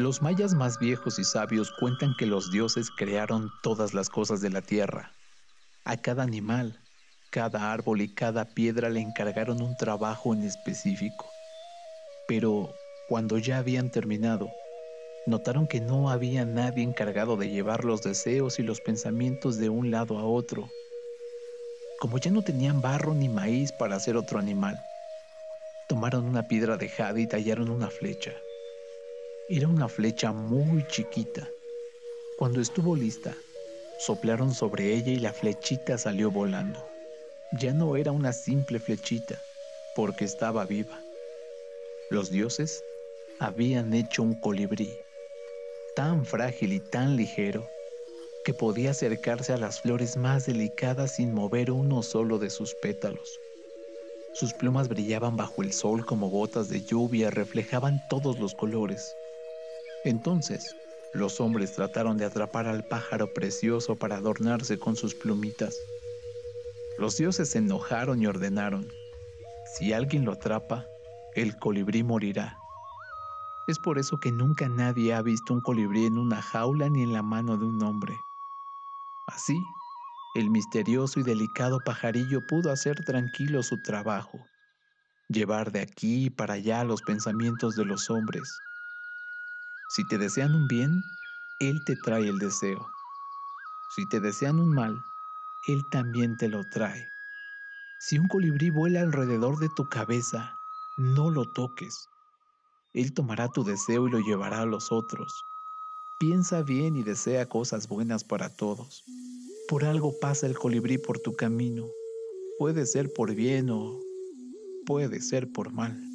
Los mayas más viejos y sabios cuentan que los dioses crearon todas las cosas de la tierra. A cada animal, cada árbol y cada piedra le encargaron un trabajo en específico. Pero cuando ya habían terminado, notaron que no había nadie encargado de llevar los deseos y los pensamientos de un lado a otro. Como ya no tenían barro ni maíz para hacer otro animal, tomaron una piedra de jade y tallaron una flecha. Era una flecha muy chiquita. Cuando estuvo lista, soplaron sobre ella y la flechita salió volando. Ya no era una simple flechita, porque estaba viva. Los dioses habían hecho un colibrí, tan frágil y tan ligero, que podía acercarse a las flores más delicadas sin mover uno solo de sus pétalos. Sus plumas brillaban bajo el sol como gotas de lluvia, reflejaban todos los colores. Entonces, los hombres trataron de atrapar al pájaro precioso para adornarse con sus plumitas. Los dioses se enojaron y ordenaron, si alguien lo atrapa, el colibrí morirá. Es por eso que nunca nadie ha visto un colibrí en una jaula ni en la mano de un hombre. Así, el misterioso y delicado pajarillo pudo hacer tranquilo su trabajo, llevar de aquí para allá los pensamientos de los hombres. Si te desean un bien, Él te trae el deseo. Si te desean un mal, Él también te lo trae. Si un colibrí vuela alrededor de tu cabeza, no lo toques. Él tomará tu deseo y lo llevará a los otros. Piensa bien y desea cosas buenas para todos. Por algo pasa el colibrí por tu camino. Puede ser por bien o puede ser por mal.